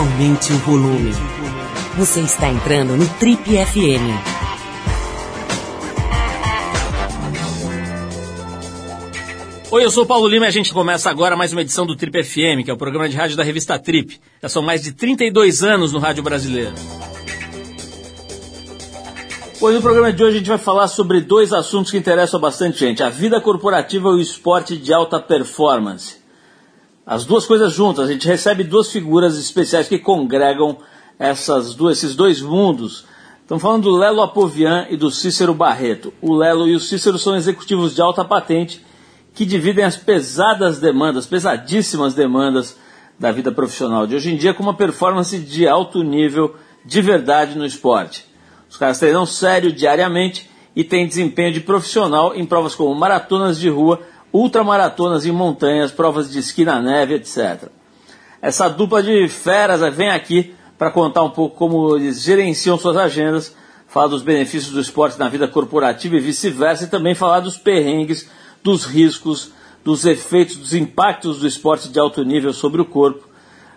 aumente o volume. Você está entrando no Trip FM. Oi, eu sou o Paulo Lima e a gente começa agora mais uma edição do Trip FM, que é o programa de rádio da revista Trip. Já são mais de 32 anos no rádio brasileiro. Hoje no programa de hoje a gente vai falar sobre dois assuntos que interessam bastante gente: a vida corporativa e o esporte de alta performance. As duas coisas juntas, a gente recebe duas figuras especiais que congregam essas duas, esses dois mundos. Estamos falando do Lelo Apovian e do Cícero Barreto. O Lelo e o Cícero são executivos de alta patente que dividem as pesadas demandas, pesadíssimas demandas da vida profissional de hoje em dia com uma performance de alto nível de verdade no esporte. Os caras treinam sério diariamente e têm desempenho de profissional em provas como maratonas de rua, ultramaratonas em montanhas, provas de esqui na neve, etc. Essa dupla de feras vem aqui para contar um pouco como eles gerenciam suas agendas, falar dos benefícios do esporte na vida corporativa e vice-versa, e também falar dos perrengues, dos riscos, dos efeitos, dos impactos do esporte de alto nível sobre o corpo,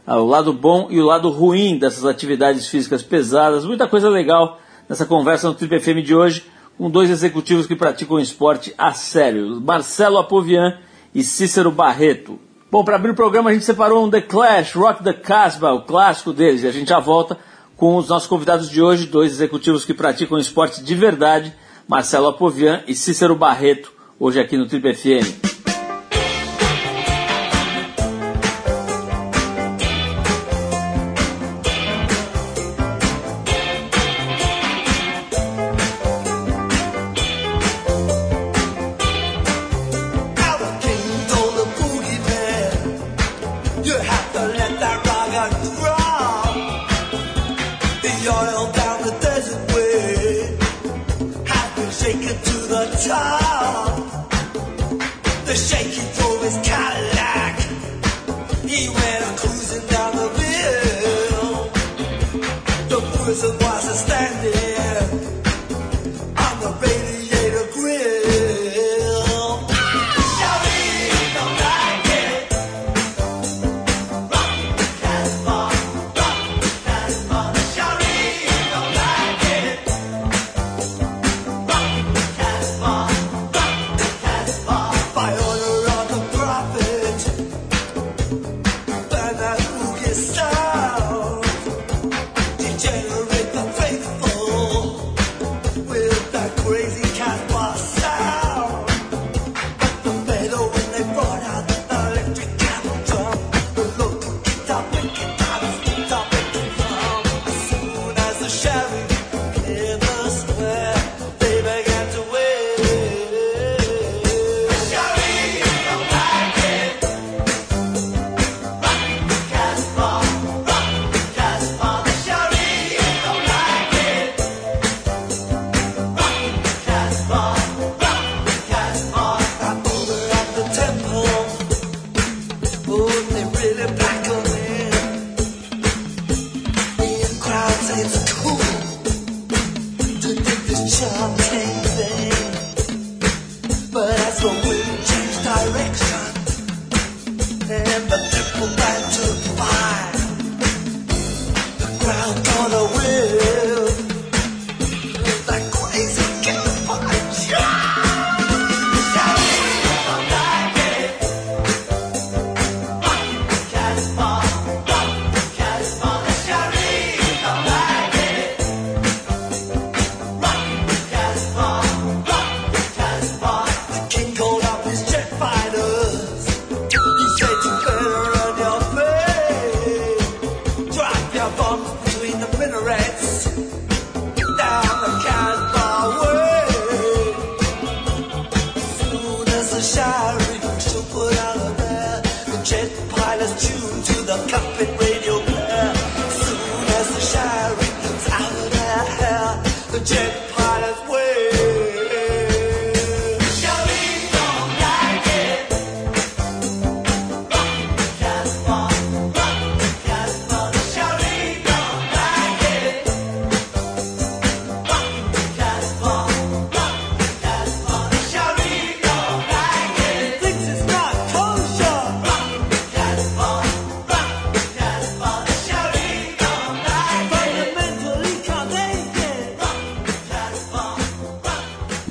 ah, o lado bom e o lado ruim dessas atividades físicas pesadas, muita coisa legal nessa conversa no Triple FM de hoje com dois executivos que praticam esporte a sério, Marcelo Apovian e Cícero Barreto. Bom, para abrir o programa a gente separou um The Clash, Rock the Casbah, o clássico deles, e a gente já volta com os nossos convidados de hoje, dois executivos que praticam esporte de verdade, Marcelo Apovian e Cícero Barreto, hoje aqui no Triple FM.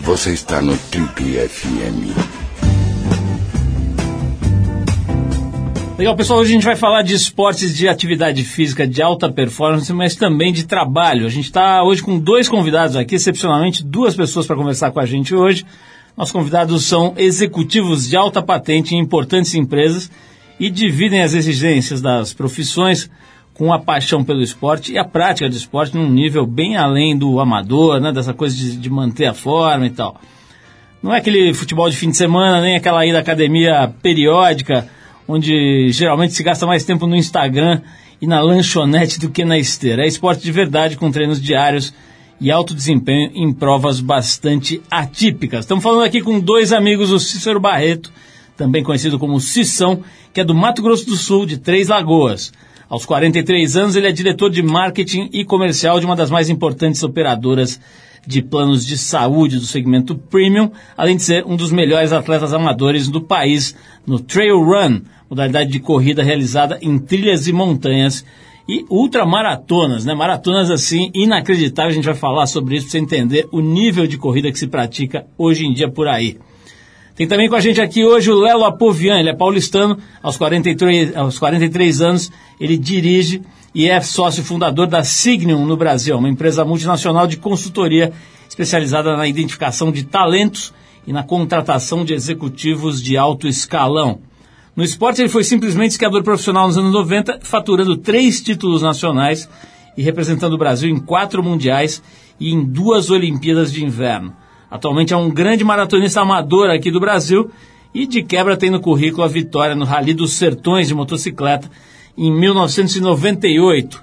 Você está no Trip FM. Legal, pessoal. Hoje a gente vai falar de esportes de atividade física de alta performance, mas também de trabalho. A gente está hoje com dois convidados aqui, excepcionalmente duas pessoas para conversar com a gente hoje. Nossos convidados são executivos de alta patente em importantes empresas e dividem as exigências das profissões com a paixão pelo esporte e a prática de esporte num nível bem além do amador, né, dessa coisa de, de manter a forma e tal. Não é aquele futebol de fim de semana, nem aquela ida à academia periódica, onde geralmente se gasta mais tempo no Instagram e na lanchonete do que na esteira. É esporte de verdade, com treinos diários e alto desempenho em provas bastante atípicas. Estamos falando aqui com dois amigos, o Cícero Barreto, também conhecido como Cissão, que é do Mato Grosso do Sul, de Três Lagoas. Aos 43 anos, ele é diretor de marketing e comercial de uma das mais importantes operadoras de planos de saúde do segmento premium, além de ser um dos melhores atletas amadores do país no Trail Run, modalidade de corrida realizada em trilhas e montanhas e ultramaratonas, né? Maratonas assim inacreditáveis, a gente vai falar sobre isso para você entender o nível de corrida que se pratica hoje em dia por aí. Tem também com a gente aqui hoje o Lelo Apovian, ele é paulistano, aos 43, aos 43 anos, ele dirige e é sócio fundador da Signum no Brasil, uma empresa multinacional de consultoria especializada na identificação de talentos e na contratação de executivos de alto escalão. No esporte, ele foi simplesmente esquiador profissional nos anos 90, faturando três títulos nacionais e representando o Brasil em quatro mundiais e em duas Olimpíadas de Inverno. Atualmente é um grande maratonista amador aqui do Brasil e de quebra tem no currículo a vitória no Rally dos Sertões de motocicleta em 1998.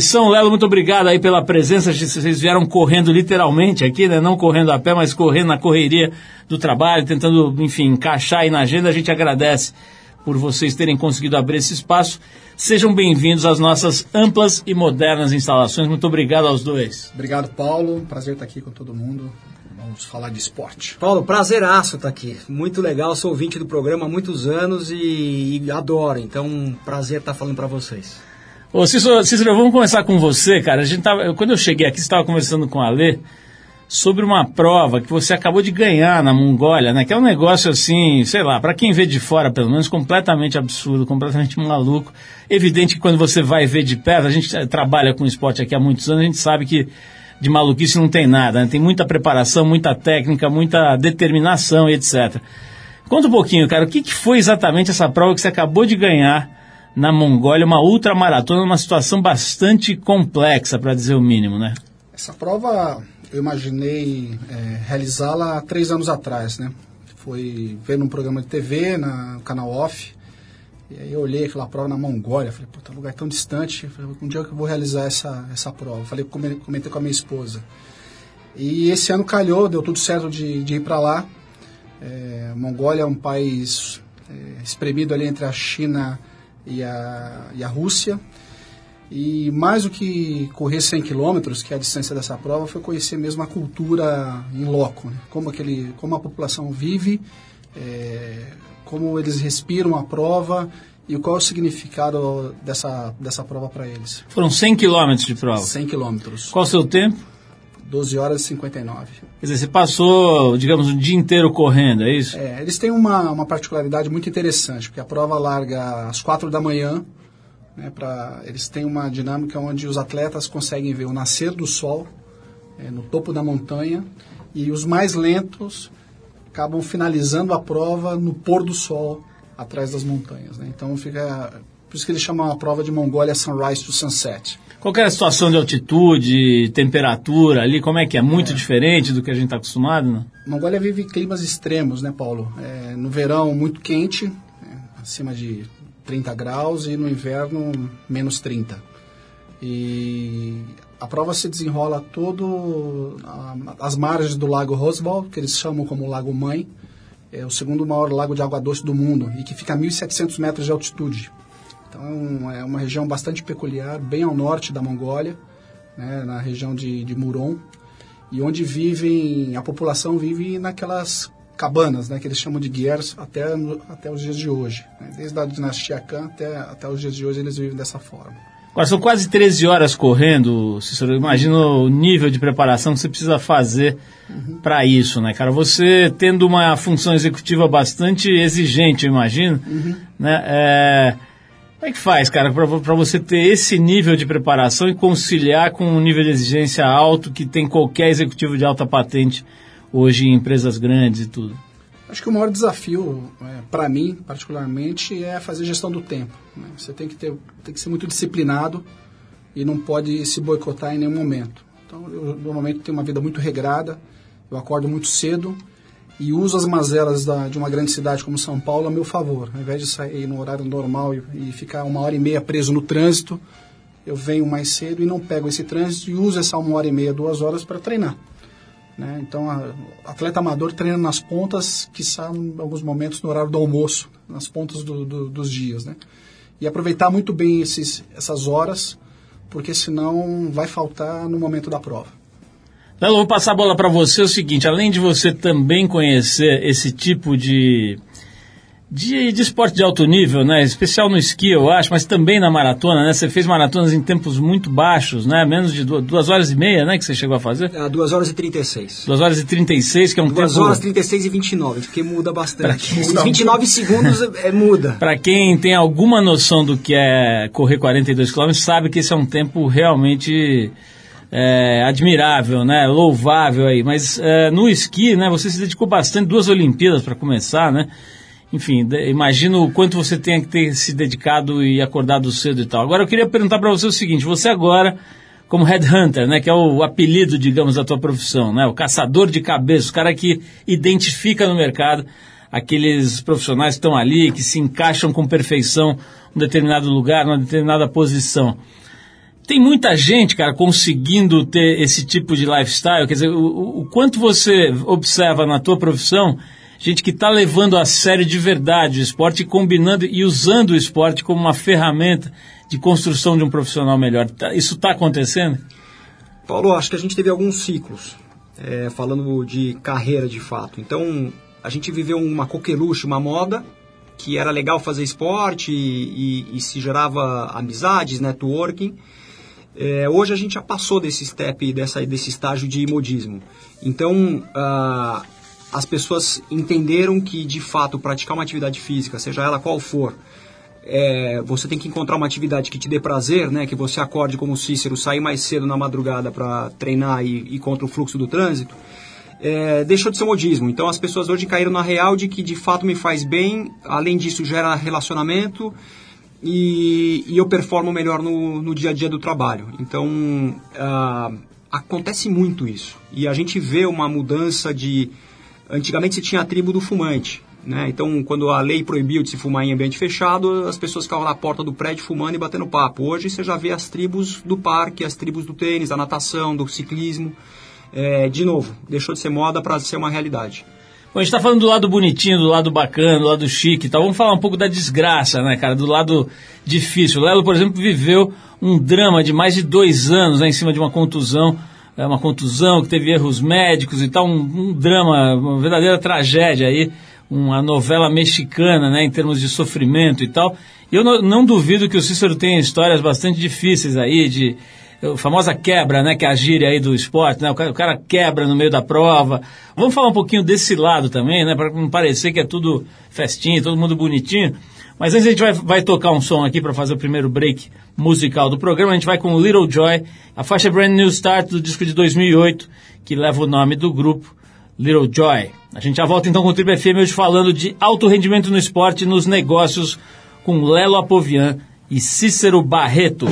São Lelo, muito obrigado aí pela presença. Vocês vieram correndo literalmente aqui, né? Não correndo a pé, mas correndo na correria do trabalho, tentando, enfim, encaixar aí na agenda. A gente agradece por vocês terem conseguido abrir esse espaço. Sejam bem-vindos às nossas amplas e modernas instalações. Muito obrigado aos dois. Obrigado, Paulo. Prazer estar aqui com todo mundo. Vamos falar de esporte. Paulo, prazeraço estar aqui. Muito legal, sou ouvinte do programa há muitos anos e, e adoro. Então, prazer estar falando para vocês. Ô Cícero, Cícero, vamos começar com você, cara. A gente tava, quando eu cheguei aqui, você estava conversando com a Lê sobre uma prova que você acabou de ganhar na Mongólia, né? Que é um negócio assim, sei lá, para quem vê de fora, pelo menos, completamente absurdo, completamente maluco. Evidente que quando você vai ver de perto, a gente trabalha com esporte aqui há muitos anos, a gente sabe que de maluquice não tem nada, né? tem muita preparação, muita técnica, muita determinação e etc. Conta um pouquinho, cara, o que, que foi exatamente essa prova que você acabou de ganhar na Mongólia, uma ultramaratona, uma situação bastante complexa, para dizer o mínimo, né? Essa prova eu imaginei é, realizá-la há três anos atrás, né? Foi vendo um programa de TV na, no canal Off, e aí eu olhei aquela prova na Mongólia, falei, puta, lugar tão distante, falei, um dia que eu vou realizar essa, essa prova. Falei, comentei com a minha esposa. E esse ano calhou, deu tudo certo de, de ir para lá. É, Mongólia é um país é, espremido ali entre a China e a, e a Rússia. E mais do que correr 100 quilômetros, que é a distância dessa prova, foi conhecer mesmo a cultura em loco, né? como, aquele, como a população vive, é, como eles respiram a prova e qual é o significado dessa, dessa prova para eles. Foram 100 quilômetros de prova? 100 quilômetros. Qual o seu tempo? 12 horas e 59. Quer dizer, você passou, digamos, o dia inteiro correndo, é isso? É, eles têm uma, uma particularidade muito interessante, porque a prova larga às 4 da manhã, né, pra, eles têm uma dinâmica onde os atletas conseguem ver o nascer do sol é, no topo da montanha e os mais lentos acabam finalizando a prova no pôr do sol atrás das montanhas. Né? Então fica. Por isso que eles chamam a prova de Mongólia Sunrise to Sunset. Qual é a situação de altitude, temperatura ali? Como é que é? Muito é. diferente do que a gente está acostumado? Né? Mongólia vive climas extremos, né, Paulo? É, no verão, muito quente, é, acima de 30 graus, e no inverno, menos 30. E a prova se desenrola todo as margens do Lago Rosebal, que eles chamam como Lago Mãe, é o segundo maior lago de água doce do mundo e que fica a 1.700 metros de altitude. Então é uma região bastante peculiar, bem ao norte da Mongólia, né, na região de, de Muron, e onde vivem, a população vive naquelas cabanas, né, que eles chamam de guers, até, até os dias de hoje. Né, desde a dinastia Khan até, até os dias de hoje eles vivem dessa forma. Agora, são quase 13 horas correndo, Cícero. Imagina o nível de preparação que você precisa fazer uhum. para isso, né, cara? Você tendo uma função executiva bastante exigente, eu imagino, uhum. né? É, como é que faz, cara, para você ter esse nível de preparação e conciliar com um nível de exigência alto que tem qualquer executivo de alta patente hoje em empresas grandes e tudo? Acho que o maior desafio, é, para mim, particularmente, é fazer gestão do tempo. Né? Você tem que, ter, tem que ser muito disciplinado e não pode se boicotar em nenhum momento. Então, eu normalmente tenho uma vida muito regrada, eu acordo muito cedo e uso as mazelas da, de uma grande cidade como São Paulo a meu favor. Ao invés de sair no horário normal e, e ficar uma hora e meia preso no trânsito, eu venho mais cedo e não pego esse trânsito e uso essa uma hora e meia, duas horas para treinar. Né? Então, a, atleta amador treina nas pontas, que são alguns momentos no horário do almoço, nas pontas do, do, dos dias. Né? E aproveitar muito bem esses, essas horas, porque senão vai faltar no momento da prova. Lelo, vou passar a bola para você. É o seguinte: além de você também conhecer esse tipo de de, de esporte de alto nível, né? Especial no esqui, eu acho, mas também na maratona, né? Você fez maratonas em tempos muito baixos, né? Menos de duas, duas horas e meia, né? Que você chegou a fazer? Ah, duas horas e 36. Duas horas e 36, que é um duas tempo... Duas horas e 36 e 29, porque muda bastante. Quem... 29 segundos é, é, muda. Para quem tem alguma noção do que é correr 42 km, sabe que esse é um tempo realmente... É, admirável, né? Louvável aí. Mas é, no esqui, né? Você se dedicou bastante, duas Olimpíadas para começar, né? Enfim, imagino o quanto você tenha que ter se dedicado e acordado cedo e tal. Agora eu queria perguntar para você o seguinte: você agora, como headhunter, né, que é o apelido, digamos, da tua profissão, né, o caçador de cabeças, o cara que identifica no mercado aqueles profissionais que estão ali, que se encaixam com perfeição um determinado lugar, numa determinada posição. Tem muita gente, cara, conseguindo ter esse tipo de lifestyle. Quer dizer, o, o quanto você observa na tua profissão gente que está levando a sério de verdade o esporte, combinando e usando o esporte como uma ferramenta de construção de um profissional melhor. Tá, isso está acontecendo? Paulo, acho que a gente teve alguns ciclos, é, falando de carreira de fato. Então, a gente viveu uma coqueluche, uma moda, que era legal fazer esporte e, e, e se gerava amizades, networking. É, hoje a gente já passou desse step, dessa, desse estágio de modismo. Então, uh, as pessoas entenderam que, de fato, praticar uma atividade física, seja ela qual for, é, você tem que encontrar uma atividade que te dê prazer, né? Que você acorde como Cícero, sair mais cedo na madrugada para treinar e, e contra o fluxo do trânsito. É, deixou de ser modismo. Então as pessoas hoje caíram na real de que de fato me faz bem, além disso gera relacionamento e, e eu performo melhor no, no, dia a dia do trabalho. Então uh, acontece muito isso. E a gente vê uma mudança de Antigamente se tinha a tribo do fumante. Né? Então, quando a lei proibiu de se fumar em ambiente fechado, as pessoas ficavam na porta do prédio fumando e batendo papo. Hoje você já vê as tribos do parque, as tribos do tênis, da natação, do ciclismo. É, de novo, deixou de ser moda para ser uma realidade. Bom, a gente está falando do lado bonitinho, do lado bacana, do lado chique e tal. Vamos falar um pouco da desgraça, né, cara? Do lado difícil. O Lelo, por exemplo, viveu um drama de mais de dois anos né, em cima de uma contusão é, uma contusão, que teve erros médicos e tal, um, um drama, uma verdadeira tragédia aí, uma novela mexicana, né, em termos de sofrimento e tal. E eu não, não duvido que o Cícero tenha histórias bastante difíceis aí, de famosa quebra, né, que é a gíria aí do esporte, né, o cara, o cara quebra no meio da prova. Vamos falar um pouquinho desse lado também, né, para não parecer que é tudo festinha, todo mundo bonitinho. Mas antes a gente vai, vai tocar um som aqui para fazer o primeiro break musical do programa. A gente vai com Little Joy, a faixa Brand New Start do disco de 2008, que leva o nome do grupo Little Joy. A gente já volta então com o Triple FM hoje falando de alto rendimento no esporte e nos negócios com Lelo Apovian e Cícero Barreto.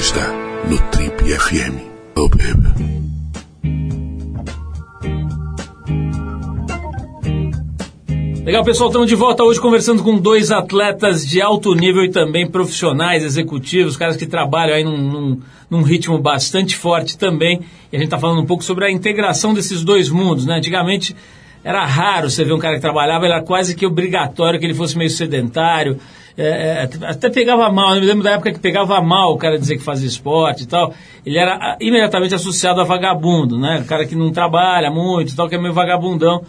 Trip FM. Oh, baby. Legal, pessoal, estamos de volta hoje conversando com dois atletas de alto nível e também profissionais, executivos, caras que trabalham aí num, num, num ritmo bastante forte também. E a gente está falando um pouco sobre a integração desses dois mundos, né? Antigamente era raro você ver um cara que trabalhava, era quase que obrigatório que ele fosse meio sedentário. É, é, até pegava mal, eu me lembro da época que pegava mal o cara dizer que fazia esporte e tal. Ele era ah, imediatamente associado a vagabundo, né? O cara que não trabalha muito e tal, que é meio vagabundão.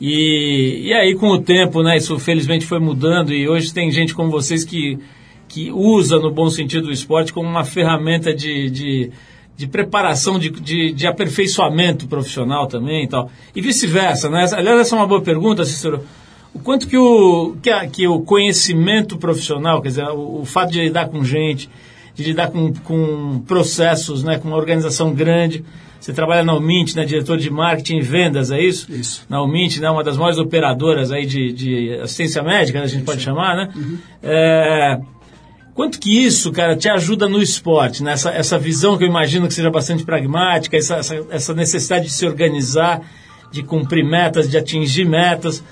E, e aí, com o tempo, né, isso felizmente foi mudando e hoje tem gente como vocês que, que usa, no bom sentido, o esporte como uma ferramenta de, de, de preparação, de, de, de, aperfeiçoamento profissional também e tal. E vice-versa, né? Aliás, essa é uma boa pergunta, Cícero. O quanto que o, que, a, que o conhecimento profissional, quer dizer, o, o fato de lidar com gente, de lidar com, com processos, né, com uma organização grande, você trabalha na Umint, né, diretor de marketing e vendas, é isso? Isso. Na Umint, né, uma das maiores operadoras aí de, de assistência médica, né, a gente isso. pode chamar, né? Uhum. É, quanto que isso, cara, te ajuda no esporte, né? Essa, essa visão que eu imagino que seja bastante pragmática, essa, essa, essa necessidade de se organizar, de cumprir metas, de atingir metas.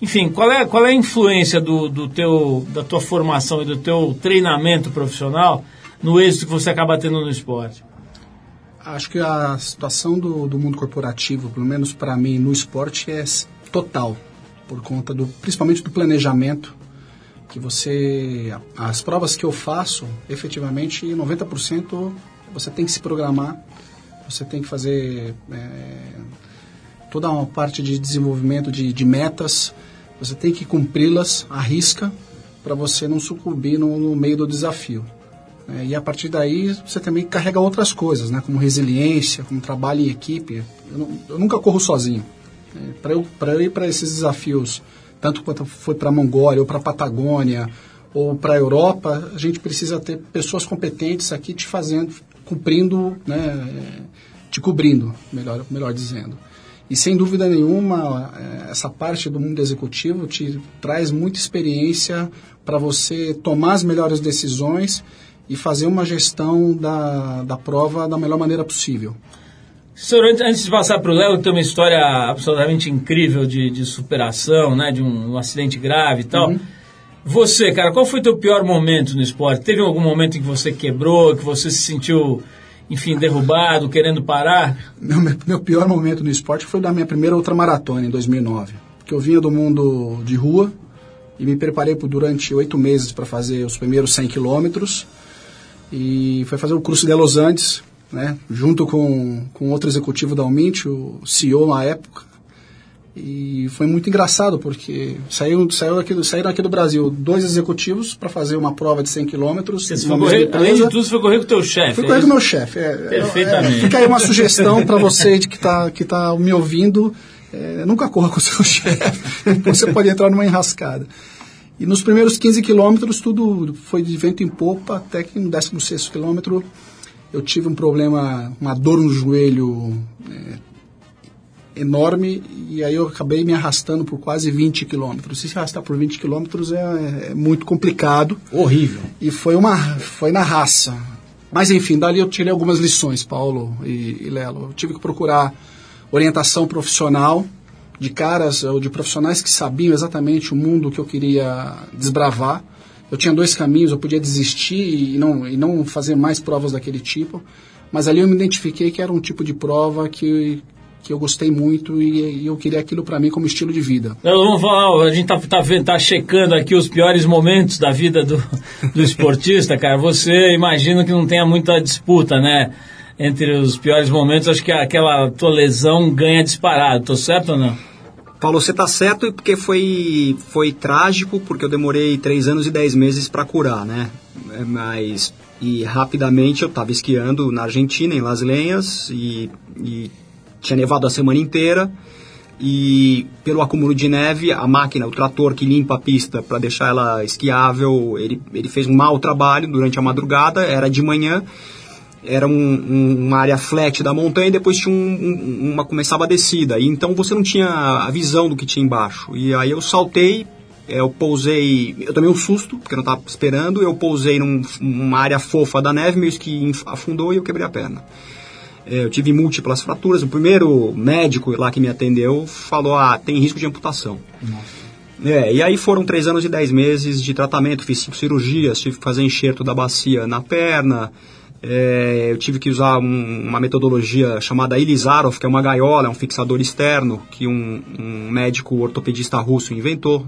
Enfim, qual é, qual é a influência do, do teu, da tua formação e do teu treinamento profissional no êxito que você acaba tendo no esporte? Acho que a situação do, do mundo corporativo, pelo menos para mim no esporte, é total, por conta do, principalmente do planejamento, que você, as provas que eu faço, efetivamente, 90% você tem que se programar, você tem que fazer é, toda uma parte de desenvolvimento de, de metas, você tem que cumpri-las à risca para você não sucumbir no, no meio do desafio. É, e a partir daí você também carrega outras coisas, né? como resiliência, como trabalho em equipe. Eu, não, eu nunca corro sozinho. É, para eu, eu ir para esses desafios, tanto quanto foi para a Mongólia ou para a Patagônia ou para a Europa, a gente precisa ter pessoas competentes aqui te fazendo, cumprindo, né, te cobrindo, melhor, melhor dizendo. E sem dúvida nenhuma, é, essa parte do mundo executivo te traz muita experiência para você tomar as melhores decisões e fazer uma gestão da, da prova da melhor maneira possível. Senhor, antes de passar para o Léo, tem uma história absolutamente incrível de, de superação, né, de um, um acidente grave e tal. Uhum. Você, cara, qual foi o teu pior momento no esporte? Teve algum momento em que você quebrou, que você se sentiu, enfim, derrubado, querendo parar? Meu, meu pior momento no esporte foi da minha primeira ultramaratona, em 2009. Que eu vinha do mundo de rua e me preparei por, durante oito meses para fazer os primeiros 100 quilômetros e foi fazer o curso de Los Andes, né, junto com, com outro executivo da Almint, o CEO na época. E foi muito engraçado, porque saiu, saiu aqui, saíram aqui do Brasil dois executivos para fazer uma prova de 100 quilômetros. Além de tudo, você foi correr com o teu chefe. Foi correr é com o meu chefe. É, Perfeitamente. É, fica aí uma sugestão para você de que está que tá me ouvindo. É, nunca corra com o seu chefe. você pode entrar numa enrascada. E nos primeiros 15 quilômetros tudo foi de vento em popa, até que no 16 quilômetro eu tive um problema, uma dor no joelho é, enorme e aí eu acabei me arrastando por quase 20 quilômetros. Se arrastar por 20 quilômetros é, é, muito complicado. Horrível. E foi, uma, foi na raça. Mas enfim, dali eu tirei algumas lições, Paulo e, e Lelo. Eu tive que procurar orientação profissional de caras ou de profissionais que sabiam exatamente o mundo que eu queria desbravar. Eu tinha dois caminhos, eu podia desistir e não, e não fazer mais provas daquele tipo, mas ali eu me identifiquei que era um tipo de prova que, que eu gostei muito e, e eu queria aquilo para mim como estilo de vida. vamos falar, a gente tá, tá, tá, checando aqui os piores momentos da vida do, do esportista, cara. Você imagina que não tenha muita disputa, né? Entre os piores momentos, acho que aquela tua lesão ganha disparado. Tô certo ou não? Paulo, você está certo porque foi, foi trágico, porque eu demorei três anos e dez meses para curar, né? É, mas, e rapidamente eu estava esquiando na Argentina, em Las Lenhas, e, e tinha nevado a semana inteira, e pelo acúmulo de neve, a máquina, o trator que limpa a pista para deixar ela esquiável, ele, ele fez um mau trabalho durante a madrugada, era de manhã, era um, um, uma área flat da montanha e depois tinha um, uma começava a descida. E então você não tinha a visão do que tinha embaixo. E aí eu saltei eu pousei, eu tomei um susto, porque eu não estava esperando, eu pousei num, numa área fofa da neve, meio que afundou e eu quebrei a perna. É, eu tive múltiplas fraturas. O primeiro médico lá que me atendeu falou: ah, tem risco de amputação. Nossa. É, e aí foram três anos e dez meses de tratamento, fiz cinco cirurgias, tive que fazer enxerto da bacia na perna, é, eu tive que usar um, uma metodologia chamada Ilizarov, que é uma gaiola, é um fixador externo que um, um médico ortopedista russo inventou.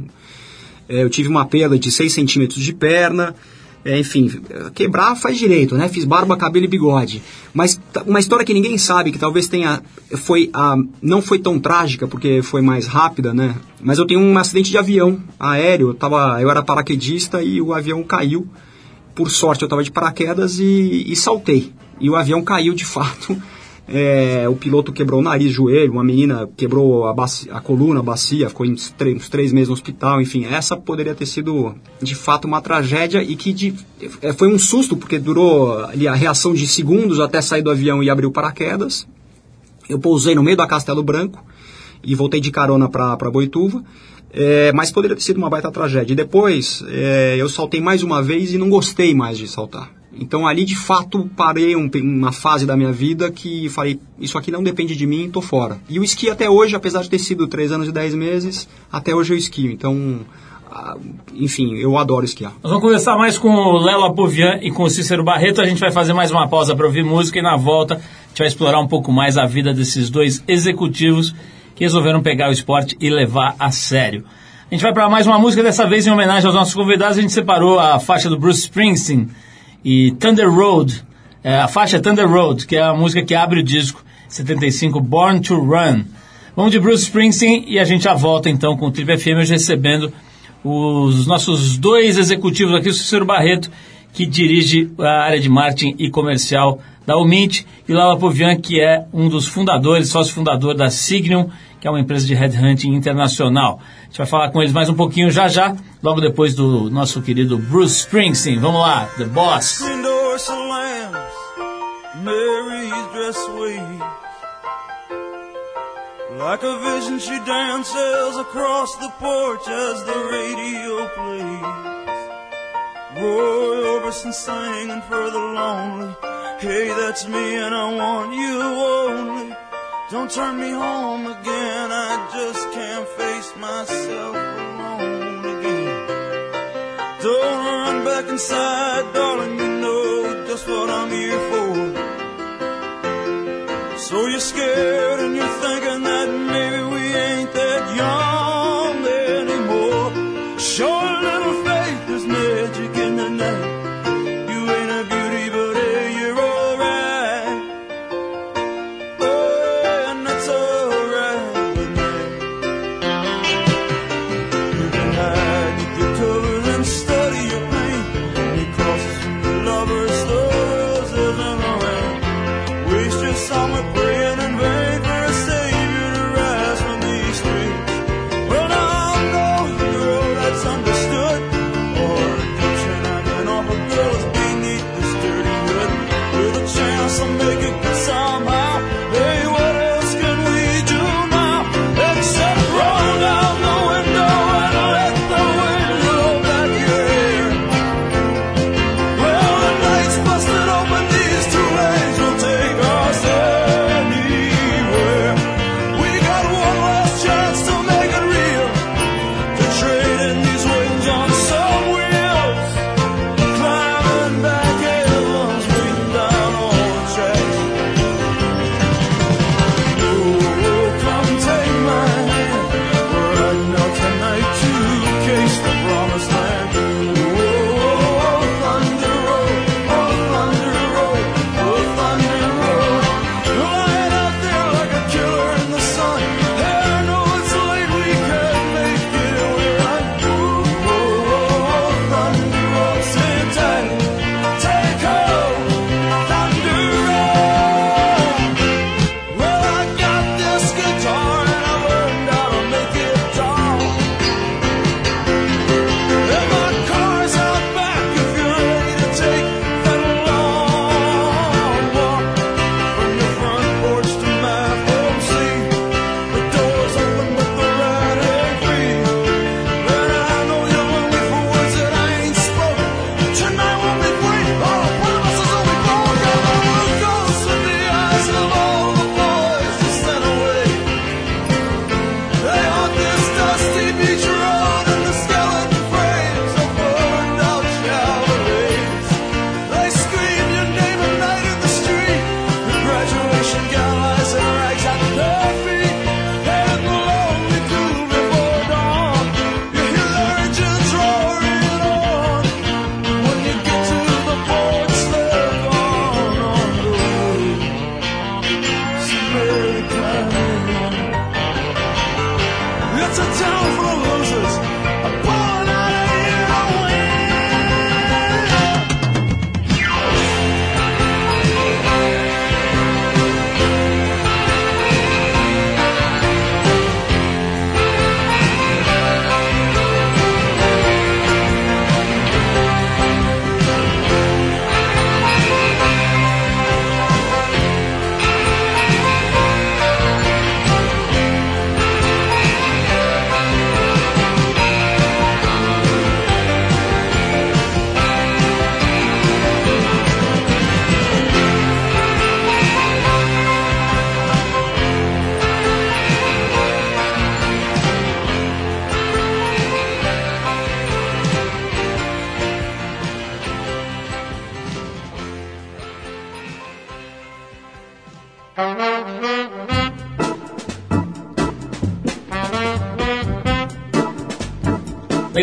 É, eu tive uma perda de 6 centímetros de perna, é, enfim, quebrar faz direito, né? Fiz barba, cabelo e bigode. Mas uma história que ninguém sabe, que talvez tenha. Foi a, não foi tão trágica, porque foi mais rápida, né? Mas eu tenho um acidente de avião aéreo. Eu, tava, eu era paraquedista e o avião caiu. Por sorte, eu estava de paraquedas e, e saltei. E o avião caiu de fato é, o piloto quebrou o nariz, joelho, uma menina quebrou a, bacia, a coluna, a bacia, ficou uns três, uns três, meses no hospital, enfim, essa poderia ter sido de fato uma tragédia e que de, é, foi um susto, porque durou ali a reação de segundos até sair do avião e abrir o paraquedas. Eu pousei no meio da Castelo Branco e voltei de carona para Boituva. É, mas poderia ter sido uma baita tragédia. E depois é, eu saltei mais uma vez e não gostei mais de saltar. Então ali de fato parei um, uma fase da minha vida que falei, isso aqui não depende de mim, tô fora. E o esqui até hoje, apesar de ter sido 3 anos e 10 meses, até hoje eu esquio. Então, enfim, eu adoro esquiar. Nós vamos conversar mais com o Léo Apovian e com o Cícero Barreto. A gente vai fazer mais uma pausa para ouvir música e na volta a gente vai explorar um pouco mais a vida desses dois executivos que resolveram pegar o esporte e levar a sério. A gente vai para mais uma música, dessa vez em homenagem aos nossos convidados. A gente separou a faixa do Bruce Springsteen e Thunder Road, é, a faixa Thunder Road, que é a música que abre o disco 75 Born to Run. Vamos de Bruce Springsteen e a gente já volta então com o Trip FM hoje recebendo os nossos dois executivos aqui, o Cícero Barreto, que dirige a área de marketing e comercial da Umint, e Lala Povian, que é um dos fundadores, sócio fundador da Signum, que é uma empresa de headhunting internacional. A gente vai falar com eles mais um pouquinho já já, logo depois do nosso querido Bruce Springsteen. Vamos lá, The Boss. Like a vision she dances across the porch as the radio plays. Roy Orbison singing for the lonely. Hey, that's me and I want you only. Don't turn me home again, I just can't face myself alone again. Don't run back inside, darling, you know just what I'm here for. So you're scared and you're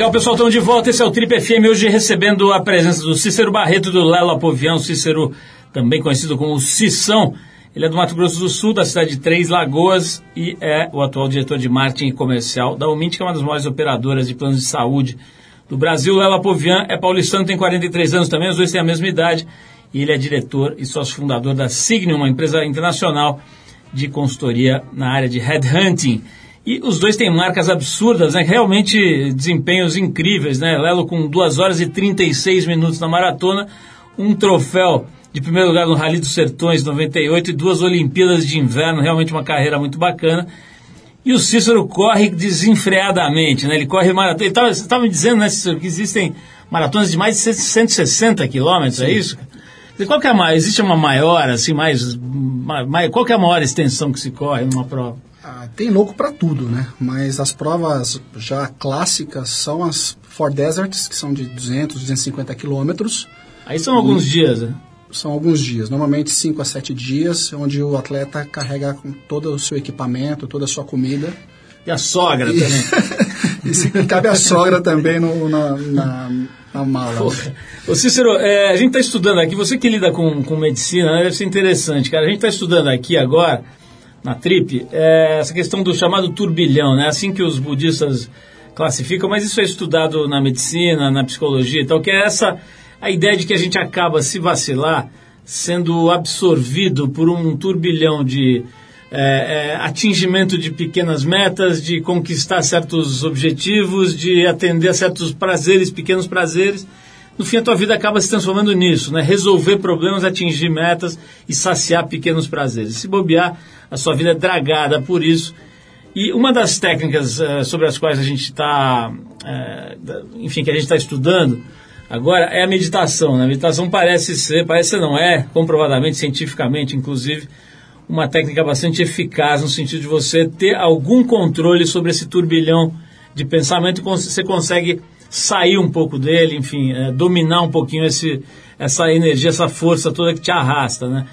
Legal, pessoal, estamos de volta. Esse é o Trip FM, hoje recebendo a presença do Cícero Barreto, do Lelo Apovião, Cícero, também conhecido como Cissão. Ele é do Mato Grosso do Sul, da cidade de Três Lagoas, e é o atual diretor de marketing comercial da Umint, que é uma das maiores operadoras de planos de saúde do Brasil. Lelo Apovian é paulistano, tem 43 anos também, os dois têm a mesma idade, e ele é diretor e sócio fundador da Signum, uma empresa internacional de consultoria na área de headhunting. E os dois têm marcas absurdas, né? Realmente desempenhos incríveis, né? Lelo com 2 horas e 36 minutos na maratona, um troféu de primeiro lugar no Rally dos Sertões 98 e duas Olimpíadas de Inverno, realmente uma carreira muito bacana. E o Cícero corre desenfreadamente, né? Ele corre maratona. Ele estava tava me dizendo, né, Cícero, que existem maratonas de mais de 160 quilômetros, é isso? Qual que é a maior? Existe uma maior, assim, mais, mais. Qual que é a maior extensão que se corre numa prova? Ah, tem louco para tudo, né? Mas as provas já clássicas são as Four Deserts, que são de 200, 250 quilômetros. Aí são alguns e dias, né? São alguns dias, normalmente 5 a 7 dias, onde o atleta carrega com todo o seu equipamento, toda a sua comida. E a sogra e... também. e se cabe a sogra também no, na, na, na mala. Né? Ô Cícero, é, a gente está estudando aqui, você que lida com, com medicina, né, deve ser interessante, cara. A gente está estudando aqui agora na trip, é essa questão do chamado turbilhão, né? Assim que os budistas classificam, mas isso é estudado na medicina, na psicologia e tal, que é essa a ideia de que a gente acaba se vacilar sendo absorvido por um turbilhão de é, é, atingimento de pequenas metas, de conquistar certos objetivos, de atender a certos prazeres, pequenos prazeres. No fim, a tua vida acaba se transformando nisso, né? Resolver problemas, atingir metas e saciar pequenos prazeres. Se bobear, a sua vida é dragada por isso. E uma das técnicas uh, sobre as quais a gente está, uh, enfim, que a gente está estudando agora é a meditação. Né? A meditação parece ser, parece não é, comprovadamente, cientificamente, inclusive, uma técnica bastante eficaz no sentido de você ter algum controle sobre esse turbilhão de pensamento e você consegue sair um pouco dele, enfim, é, dominar um pouquinho esse, essa energia, essa força toda que te arrasta, né?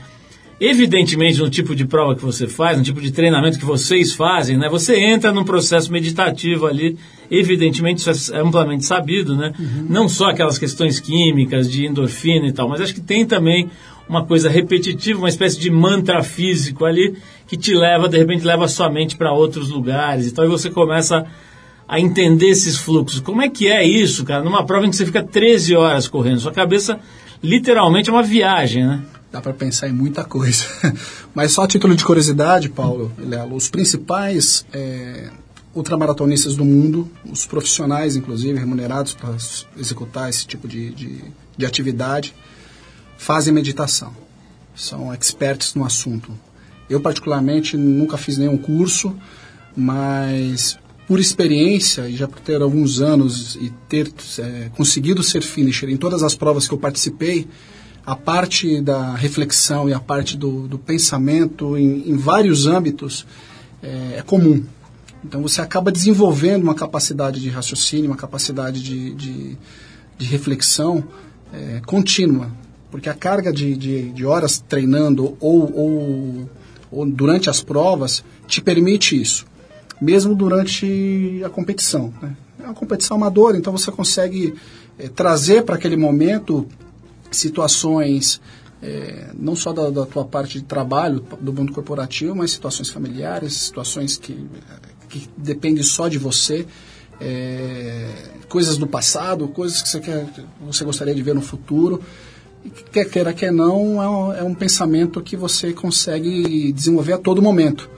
Evidentemente, no tipo de prova que você faz, no tipo de treinamento que vocês fazem, né? Você entra num processo meditativo ali, evidentemente isso é amplamente sabido, né? Uhum. Não só aquelas questões químicas, de endorfina e tal, mas acho que tem também uma coisa repetitiva, uma espécie de mantra físico ali, que te leva, de repente, leva a sua mente para outros lugares e tal, e você começa a entender esses fluxos. Como é que é isso, cara? Numa prova em que você fica 13 horas correndo, sua cabeça literalmente é uma viagem, né? dá para pensar em muita coisa. Mas só a título de curiosidade, Paulo, os principais é, ultramaratonistas do mundo, os profissionais, inclusive, remunerados para executar esse tipo de, de, de atividade, fazem meditação. São expertos no assunto. Eu, particularmente, nunca fiz nenhum curso, mas por experiência e já por ter alguns anos e ter é, conseguido ser finisher em todas as provas que eu participei, a parte da reflexão e a parte do, do pensamento em, em, vários âmbitos é, é, comum. Então você acaba desenvolvendo uma capacidade de raciocínio, uma capacidade de, de, de reflexão é, contínua, porque a carga de, de, de horas treinando ou, ou, ou durante as provas te permite isso, mesmo durante a competição. Né? É uma competição amadora, então você consegue é, trazer para aquele momento situações é, não só da, da, tua parte de trabalho, do mundo corporativo, mas situações familiares, situações que, que depende só de você, é, coisas do passado, coisas que você, quer, você gostaria de ver no futuro. Quer queira, quer não, é um, é um pensamento que você consegue desenvolver a todo momento.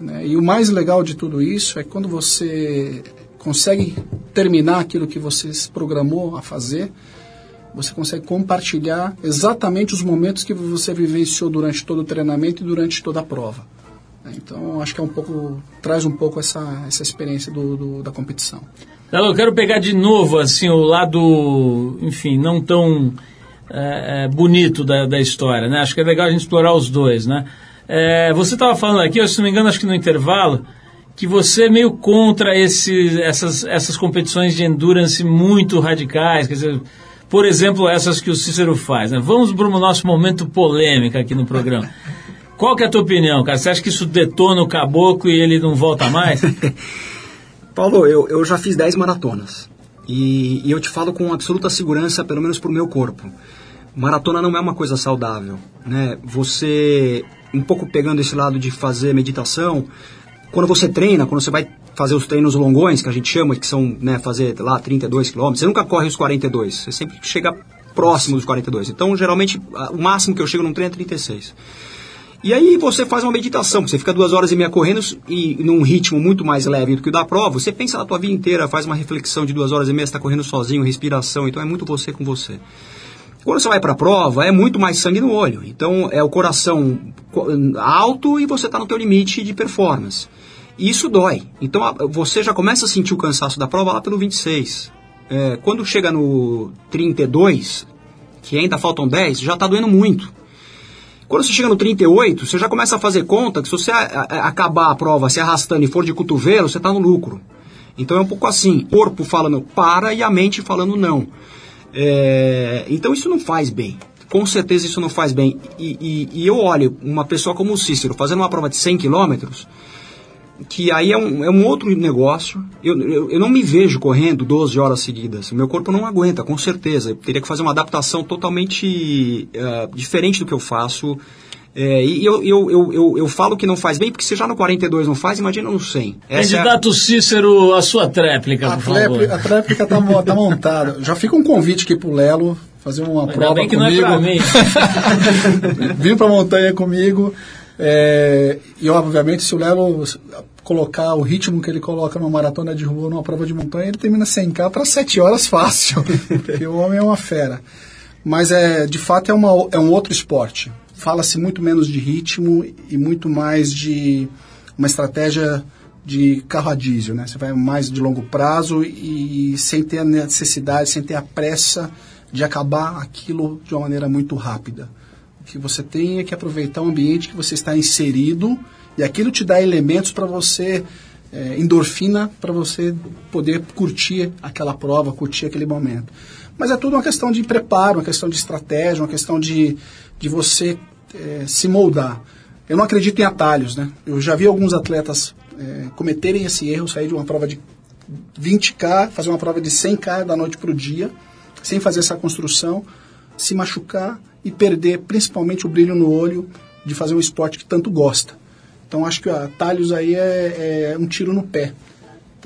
Né? E o mais legal de tudo isso é quando você consegue terminar aquilo que você se programou a fazer, você consegue compartilhar exatamente os momentos que você vivenciou durante todo o treinamento e durante toda a prova. Então, acho que é um pouco traz um pouco essa, essa experiência do, do da competição. Eu quero pegar de novo assim o lado, enfim, não tão é, é, bonito da, da história, né? Acho que é legal a gente explorar os dois, né? É, você estava falando aqui, se não me engano, acho que no intervalo, que você é meio contra esse, essas, essas competições de endurance muito radicais, quer dizer, por exemplo, essas que o Cícero faz. Né? Vamos para o nosso momento polêmico aqui no programa. Qual que é a tua opinião, cara? Você acha que isso detona o caboclo e ele não volta mais? Paulo, eu, eu já fiz 10 maratonas. E, e, eu te falo com absoluta segurança, pelo menos para o meu corpo. Maratona não é uma coisa saudável, né? Você, um pouco pegando esse lado de fazer meditação, quando você treina, quando você vai fazer os treinos longões, que a gente chama, que são, né, fazer lá 32 km, você nunca corre os 42, você sempre chega próximo dos 42. Então, geralmente, o máximo que eu chego num treino é 36. E aí você faz uma meditação, você fica duas horas e meia correndo e num ritmo muito mais leve do que o da prova, você pensa na tua vida inteira, faz uma reflexão de duas horas e meia, está correndo sozinho, respiração, então é muito você com você. Quando você vai para a prova, é muito mais sangue no olho. Então é o coração alto e você está no teu limite de performance. E isso dói. Então você já começa a sentir o cansaço da prova lá pelo 26. É, quando chega no 32, que ainda faltam 10, já está doendo muito. Quando você chega no 38, você já começa a fazer conta que se você a, a, acabar a prova se arrastando e for de cotovelo, você está no lucro. Então é um pouco assim, corpo falando para e a mente falando não. É, então isso não faz bem. Com certeza isso não faz bem. E, e, e eu olho uma pessoa como o Cícero fazendo uma prova de 100 quilômetros, que aí é um, é um outro negócio. Eu, eu, eu, não me vejo correndo 12 horas seguidas. Meu corpo não aguenta, com certeza. Eu teria que fazer uma adaptação totalmente uh, diferente do que eu faço. É, e eu, eu, eu, eu, eu falo que não faz bem, porque se já no 42 não faz, imagina no 100. Essa Candidato é a... Cícero, a sua tréplica, a por favor. A tréplica está tá montada. Já fica um convite aqui pro Lelo fazer uma Ainda prova bem que comigo. não é pra mim. Vim pra montanha comigo. É, e obviamente se o Lelo colocar o ritmo que ele coloca numa maratona de rua, numa prova de montanha, ele termina 100k para 7 horas fácil, porque o homem é uma fera. Mas é, de fato é, uma, é um outro esporte. Fala-se muito menos de ritmo e muito mais de uma estratégia de carro a diesel, né? Você vai mais de longo prazo e sem ter a necessidade, sem ter a pressa de acabar aquilo de uma maneira muito rápida que você tem é que aproveitar o ambiente que você está inserido e aquilo te dá elementos para você, é, endorfina, para você poder curtir aquela prova, curtir aquele momento. Mas é tudo uma questão de preparo, uma questão de estratégia, uma questão de, de você é, se moldar. Eu não acredito em atalhos, né? Eu já vi alguns atletas é, cometerem esse erro, sair de uma prova de 20K, fazer uma prova de 100K da noite para o dia, sem fazer essa construção, se machucar e perder principalmente o brilho no olho de fazer um esporte que tanto gosta. Então acho que atalhos aí é, é um tiro no pé.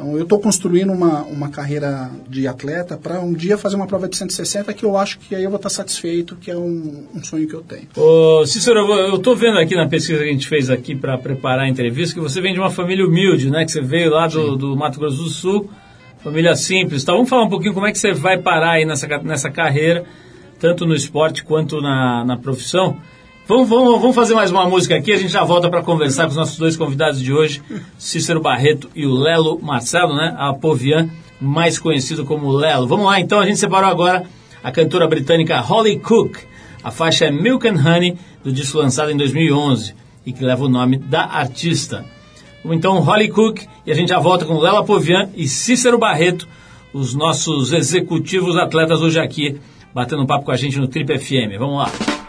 Então eu estou construindo uma, uma carreira de atleta para um dia fazer uma prova de 160 que eu acho que aí eu vou estar satisfeito, que é um, um sonho que eu tenho. Ô, Cícero, eu estou vendo aqui na pesquisa que a gente fez aqui para preparar a entrevista que você vem de uma família humilde, né? Que você veio lá do, do Mato Grosso do Sul, família simples. Tá? Vamos falar um pouquinho como é que você vai parar aí nessa, nessa carreira tanto no esporte quanto na, na profissão. Vamos, vamos, vamos fazer mais uma música aqui, a gente já volta para conversar com os nossos dois convidados de hoje, Cícero Barreto e o Lelo Marcelo, né? A Povian, mais conhecido como Lelo. Vamos lá, então, a gente separou agora a cantora britânica Holly Cook. A faixa é Milk and Honey, do disco lançado em 2011 e que leva o nome da artista. Então, Holly Cook, e a gente já volta com Lela Povian e Cícero Barreto, os nossos executivos atletas hoje aqui batendo um papo com a gente no Trip FM. Vamos lá.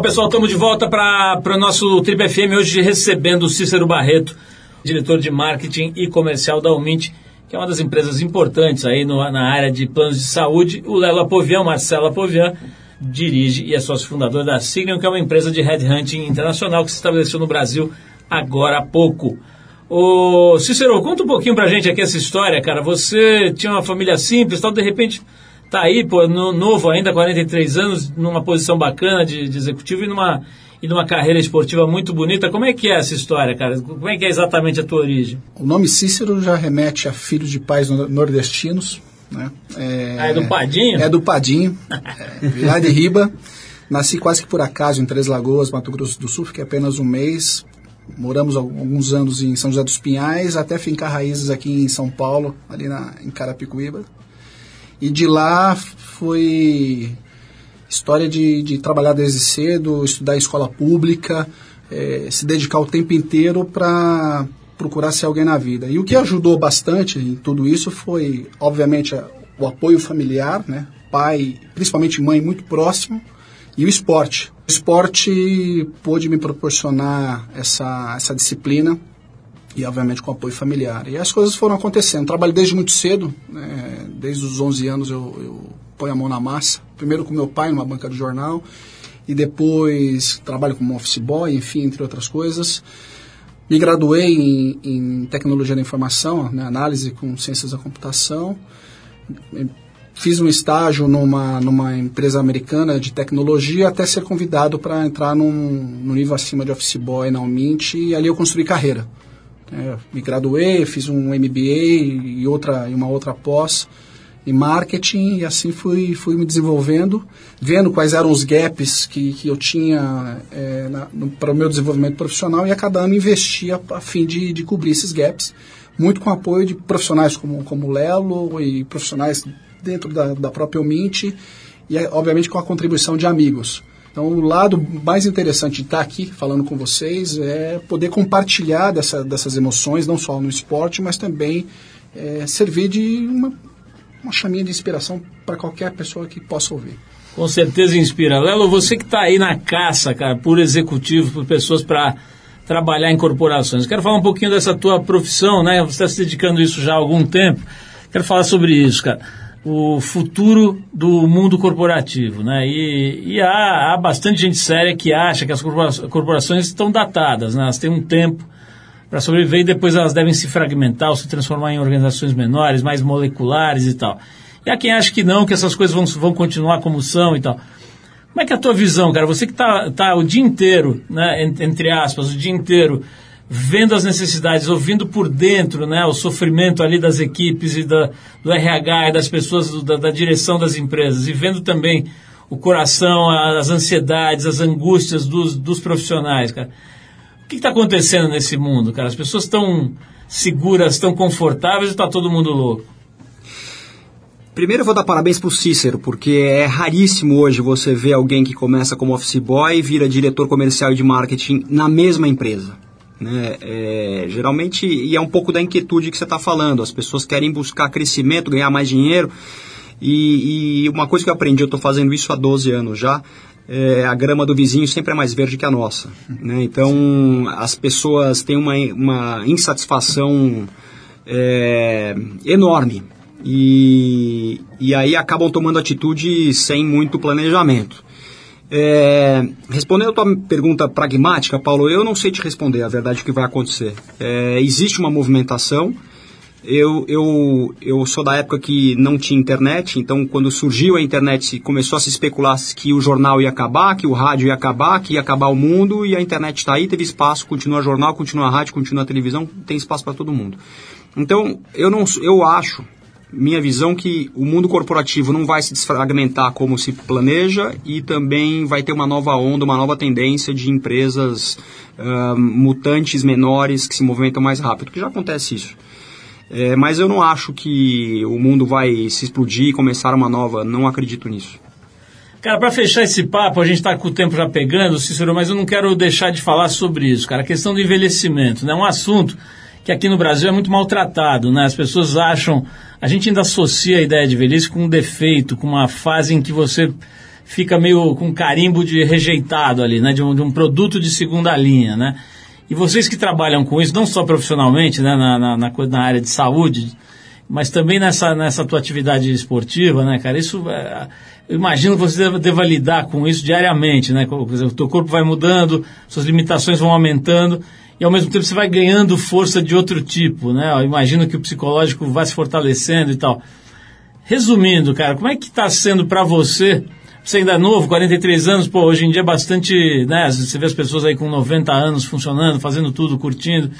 Legal, pessoal, estamos de volta para o nosso Trip FM, hoje recebendo o Cícero Barreto, diretor de marketing e comercial da Umint, que é uma das empresas importantes aí no, na área de planos de saúde. O Lelo Apovian, Marcelo Apovian, dirige e é sócio fundador da Signum, que é uma empresa de headhunting internacional que se estabeleceu no Brasil agora há pouco. Ô Cícero, conta um pouquinho pra gente aqui essa história, cara. Você tinha uma família simples, tal, de repente tá aí, pô, no, novo ainda, 43 anos, numa posição bacana de, de executivo e numa, e numa carreira esportiva muito bonita. Como é que é essa história, cara? Como é que é exatamente a tua origem? O nome Cícero já remete a filho de pais nordestinos. Né? É, ah, é do Padinho? É do Padinho, é, lá de Riba. Nasci quase que por acaso em Três Lagoas, Mato Grosso do Sul, fiquei apenas um mês. Moramos alguns anos em São José dos Pinhais, até fincar raízes aqui em São Paulo, ali na, em Carapicuíba. E de lá foi história de, de trabalhar desde cedo, estudar em escola pública, é, se dedicar o tempo inteiro para procurar ser alguém na vida. E o que ajudou bastante em tudo isso foi, obviamente, o apoio familiar, né? pai, principalmente mãe, muito próximo, e o esporte. O esporte pôde me proporcionar essa, essa disciplina e obviamente com apoio familiar. E as coisas foram acontecendo. Trabalho desde muito cedo, né? desde os 11 anos eu, eu ponho a mão na massa. Primeiro com meu pai numa banca de jornal e depois trabalho como office boy, enfim, entre outras coisas. Me graduei em, em tecnologia da informação, né? análise com ciências da computação. Fiz um estágio numa, numa empresa americana de tecnologia até ser convidado para entrar num, num nível acima de office boy na Umint e ali eu construí carreira. É, me graduei, fiz um MBA e outra e uma outra pós em marketing e assim fui, fui me desenvolvendo, vendo quais eram os gaps que, que eu tinha é, para o meu desenvolvimento profissional e a cada ano investia a fim de, de cobrir esses gaps, muito com apoio de profissionais como, como o Lelo e profissionais dentro da, da própria Mint e, obviamente, com a contribuição de amigos. Então, o lado mais interessante de estar aqui falando com vocês é poder compartilhar dessa, dessas emoções, não só no esporte, mas também é, servir de uma, uma chaminha de inspiração para qualquer pessoa que possa ouvir. Com certeza inspira. Lelo, você que está aí na caça, cara, por executivos, por pessoas para trabalhar em corporações. Quero falar um pouquinho dessa tua profissão, né? Você está se dedicando a isso já há algum tempo. Quero falar sobre isso, cara o futuro do mundo corporativo, né? E, e há, há, bastante gente séria que acha que as corporações estão datadas, né? Elas têm um tempo para sobreviver e depois elas devem se fragmentar ou se transformar em organizações menores, mais moleculares e tal. E há quem acha que não, que essas coisas vão, vão continuar como são e tal. Como é que é a tua visão, cara? Você que está tá o dia inteiro, né, entre aspas, o dia inteiro vendo as necessidades, ouvindo por dentro né, o sofrimento ali das equipes e da, do RH e das pessoas da, da, direção das empresas e vendo também o coração, as ansiedades, as angústias dos, dos profissionais, cara. O que está acontecendo nesse mundo, cara? As pessoas estão seguras, estão confortáveis ou está todo mundo louco? Primeiro eu vou dar parabéns para o Cícero, porque é raríssimo hoje você ver alguém que começa como office boy e vira diretor comercial de marketing na mesma empresa. Né? É, geralmente, e é um pouco da inquietude que você está falando, as pessoas querem buscar crescimento, ganhar mais dinheiro, e, e uma coisa que eu aprendi, eu estou fazendo isso há 12 anos já, é, a grama do vizinho sempre é mais verde que a nossa. Né? Então, as pessoas têm uma, uma insatisfação é, enorme. E, e aí acabam tomando atitude sem muito planejamento. É, respondendo a tua pergunta pragmática, Paulo, eu não sei te responder a verdade o que vai acontecer. É, existe uma movimentação. Eu, eu, eu sou da época que não tinha internet, então quando surgiu a internet começou a se especular que o jornal ia acabar, que o rádio ia acabar, que ia acabar o mundo e a internet está aí, teve espaço, continua jornal, continua rádio, continua televisão, tem espaço para todo mundo. Então eu não, eu acho, minha visão que o mundo corporativo não vai se desfragmentar como se planeja e também vai ter uma nova onda, uma nova tendência de empresas uh, mutantes menores que se movimentam mais rápido, que já acontece isso. É, mas eu não acho que o mundo vai se explodir e começar uma nova, não acredito nisso. Cara, para fechar esse papo, a gente está com o tempo já pegando, Cícero, mas eu não quero deixar de falar sobre isso, cara. A questão do envelhecimento, né? É um assunto que aqui no Brasil é muito maltratado, né? As pessoas acham... A gente ainda associa a ideia de velhice com um defeito, com uma fase em que você fica meio com carimbo de rejeitado ali, né? De um, de um produto de segunda linha, né? E vocês que trabalham com isso, não só profissionalmente, né? Na, na, na, na área de saúde, mas também nessa, nessa tua atividade esportiva, né, cara? Isso... É, eu imagino que você deva, lidar com isso diariamente, né? o teu corpo vai mudando, suas limitações vão aumentando e ao mesmo tempo você vai ganhando força de outro tipo, né? Eu imagino que o psicológico vai se fortalecendo e tal. Resumindo, cara, como é que está sendo para você? Você ainda é novo, 43 anos, pô, hoje em dia é bastante, né? Você vê as pessoas aí com 90 anos funcionando, fazendo tudo, curtindo.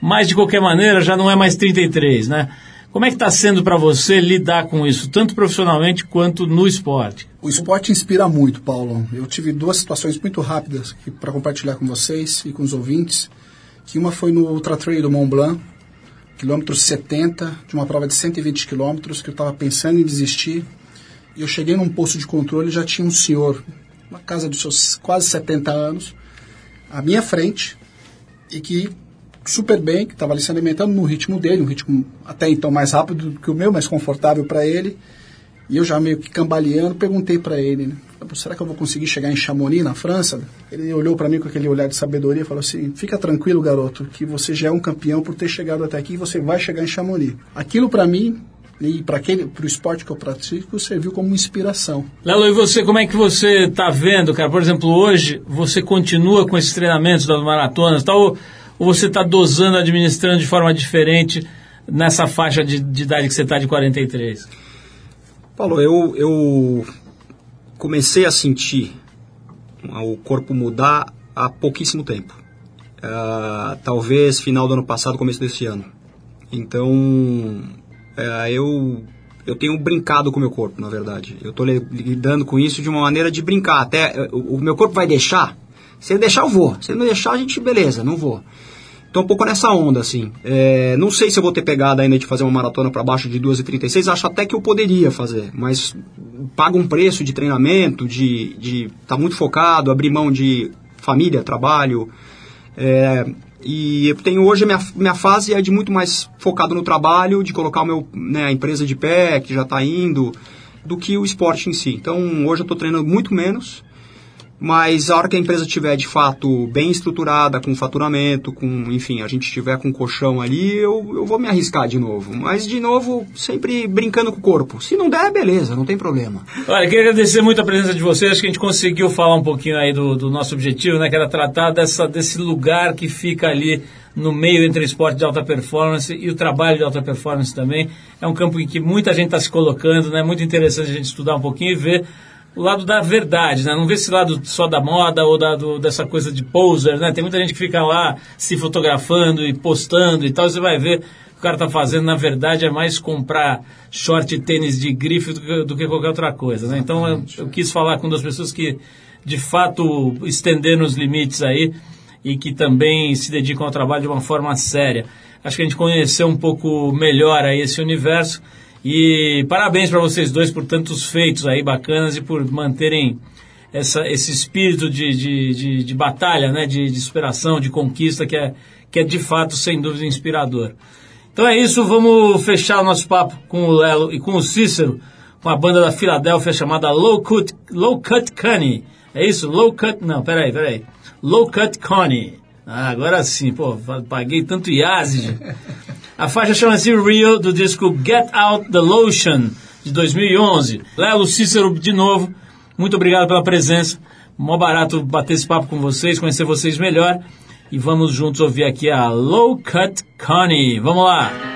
Mas de qualquer maneira já não é mais 33, né? Como é que está sendo para você lidar com isso, tanto profissionalmente quanto no esporte? O esporte inspira muito, Paulo. Eu tive duas situações muito rápidas para compartilhar com vocês e com os ouvintes. Que uma foi no Ultra Trail do Mont Blanc, quilômetro 70, de uma prova de 120 quilômetros, que eu estava pensando em desistir. E eu cheguei num posto de controle e já tinha um senhor, uma casa de seus quase 70 anos, à minha frente, e que super bem, que estava ali se alimentando no ritmo dele, um ritmo até então mais rápido do que o meu, mais confortável para ele. E eu já meio que cambaleando, perguntei para ele, né? Será que eu vou conseguir chegar em Chamonix, na França? Ele olhou para mim com aquele olhar de sabedoria e falou assim, fica tranquilo, garoto, que você já é um campeão por ter chegado até aqui e você vai chegar em Chamonix. Aquilo para mim e para o esporte que eu pratico serviu como inspiração. Lelo, e você, como é que você está vendo, cara? Por exemplo, hoje você continua com esses treinamentos das maratonas, tal? Ou você está dosando, administrando de forma diferente nessa faixa de, de idade que você está de 43? Paulo, eu, eu comecei a sentir o corpo mudar há pouquíssimo tempo. Uh, talvez final do ano passado, começo desse ano. Então, uh, eu, eu tenho brincado com o meu corpo, na verdade. Eu estou lidando com isso de uma maneira de brincar. Até o, o meu corpo vai deixar. Se ele deixar, eu vou. Se ele não deixar, a gente, beleza, não vou. Um pouco nessa onda, assim. É, não sei se eu vou ter pegada ainda de fazer uma maratona para baixo de 2h36, acho até que eu poderia fazer, mas paga um preço de treinamento, de estar de tá muito focado, abrir mão de família, trabalho. É, e eu tenho hoje, minha, minha fase é de muito mais focado no trabalho, de colocar o meu, né, a empresa de pé, que já está indo, do que o esporte em si. Então hoje eu estou treinando muito menos mas a hora que a empresa estiver de fato bem estruturada, com faturamento, com, enfim, a gente estiver com colchão ali, eu, eu vou me arriscar de novo. Mas, de novo, sempre brincando com o corpo. Se não der, beleza, não tem problema. Olha, queria agradecer muito a presença de vocês. Acho que a gente conseguiu falar um pouquinho aí do, do nosso objetivo, né? Que era tratar dessa, desse lugar que fica ali no meio entre o esporte de alta performance e o trabalho de alta performance também. É um campo em que muita gente está se colocando, né? Muito interessante a gente estudar um pouquinho e ver o lado da verdade, né? Não vê esse lado só da moda ou da, do, dessa coisa de poser, né? Tem muita gente que fica lá se fotografando e postando e tal, você vai ver o cara está fazendo, na verdade, é mais comprar short e tênis de grife do que, do que qualquer outra coisa, né? Então, eu, eu, quis falar com duas pessoas que, de fato, estenderam os limites aí e que também se dedicam ao trabalho de uma forma séria. Acho que a gente conheceu um pouco melhor aí esse universo e parabéns para vocês dois por tantos feitos aí bacanas e por manterem essa, esse espírito de, de, de, de batalha, né? De, de, superação, de conquista, que é, que é de fato, sem dúvida, inspirador. Então é isso, vamos fechar o nosso papo com o Lelo e com o Cícero, com a banda da Filadélfia chamada Low Cut, Low Cut Connie. É isso? Low Cut. Não, peraí, peraí. Low Cut Connie. Ah, agora sim, pô, paguei tanto IASID. A faixa chama-se Real, do disco Get Out the Lotion, de 2011. Lelo Cícero, de novo, muito obrigado pela presença. Mó barato bater esse papo com vocês, conhecer vocês melhor. E vamos juntos ouvir aqui a Low Cut Connie. Vamos lá!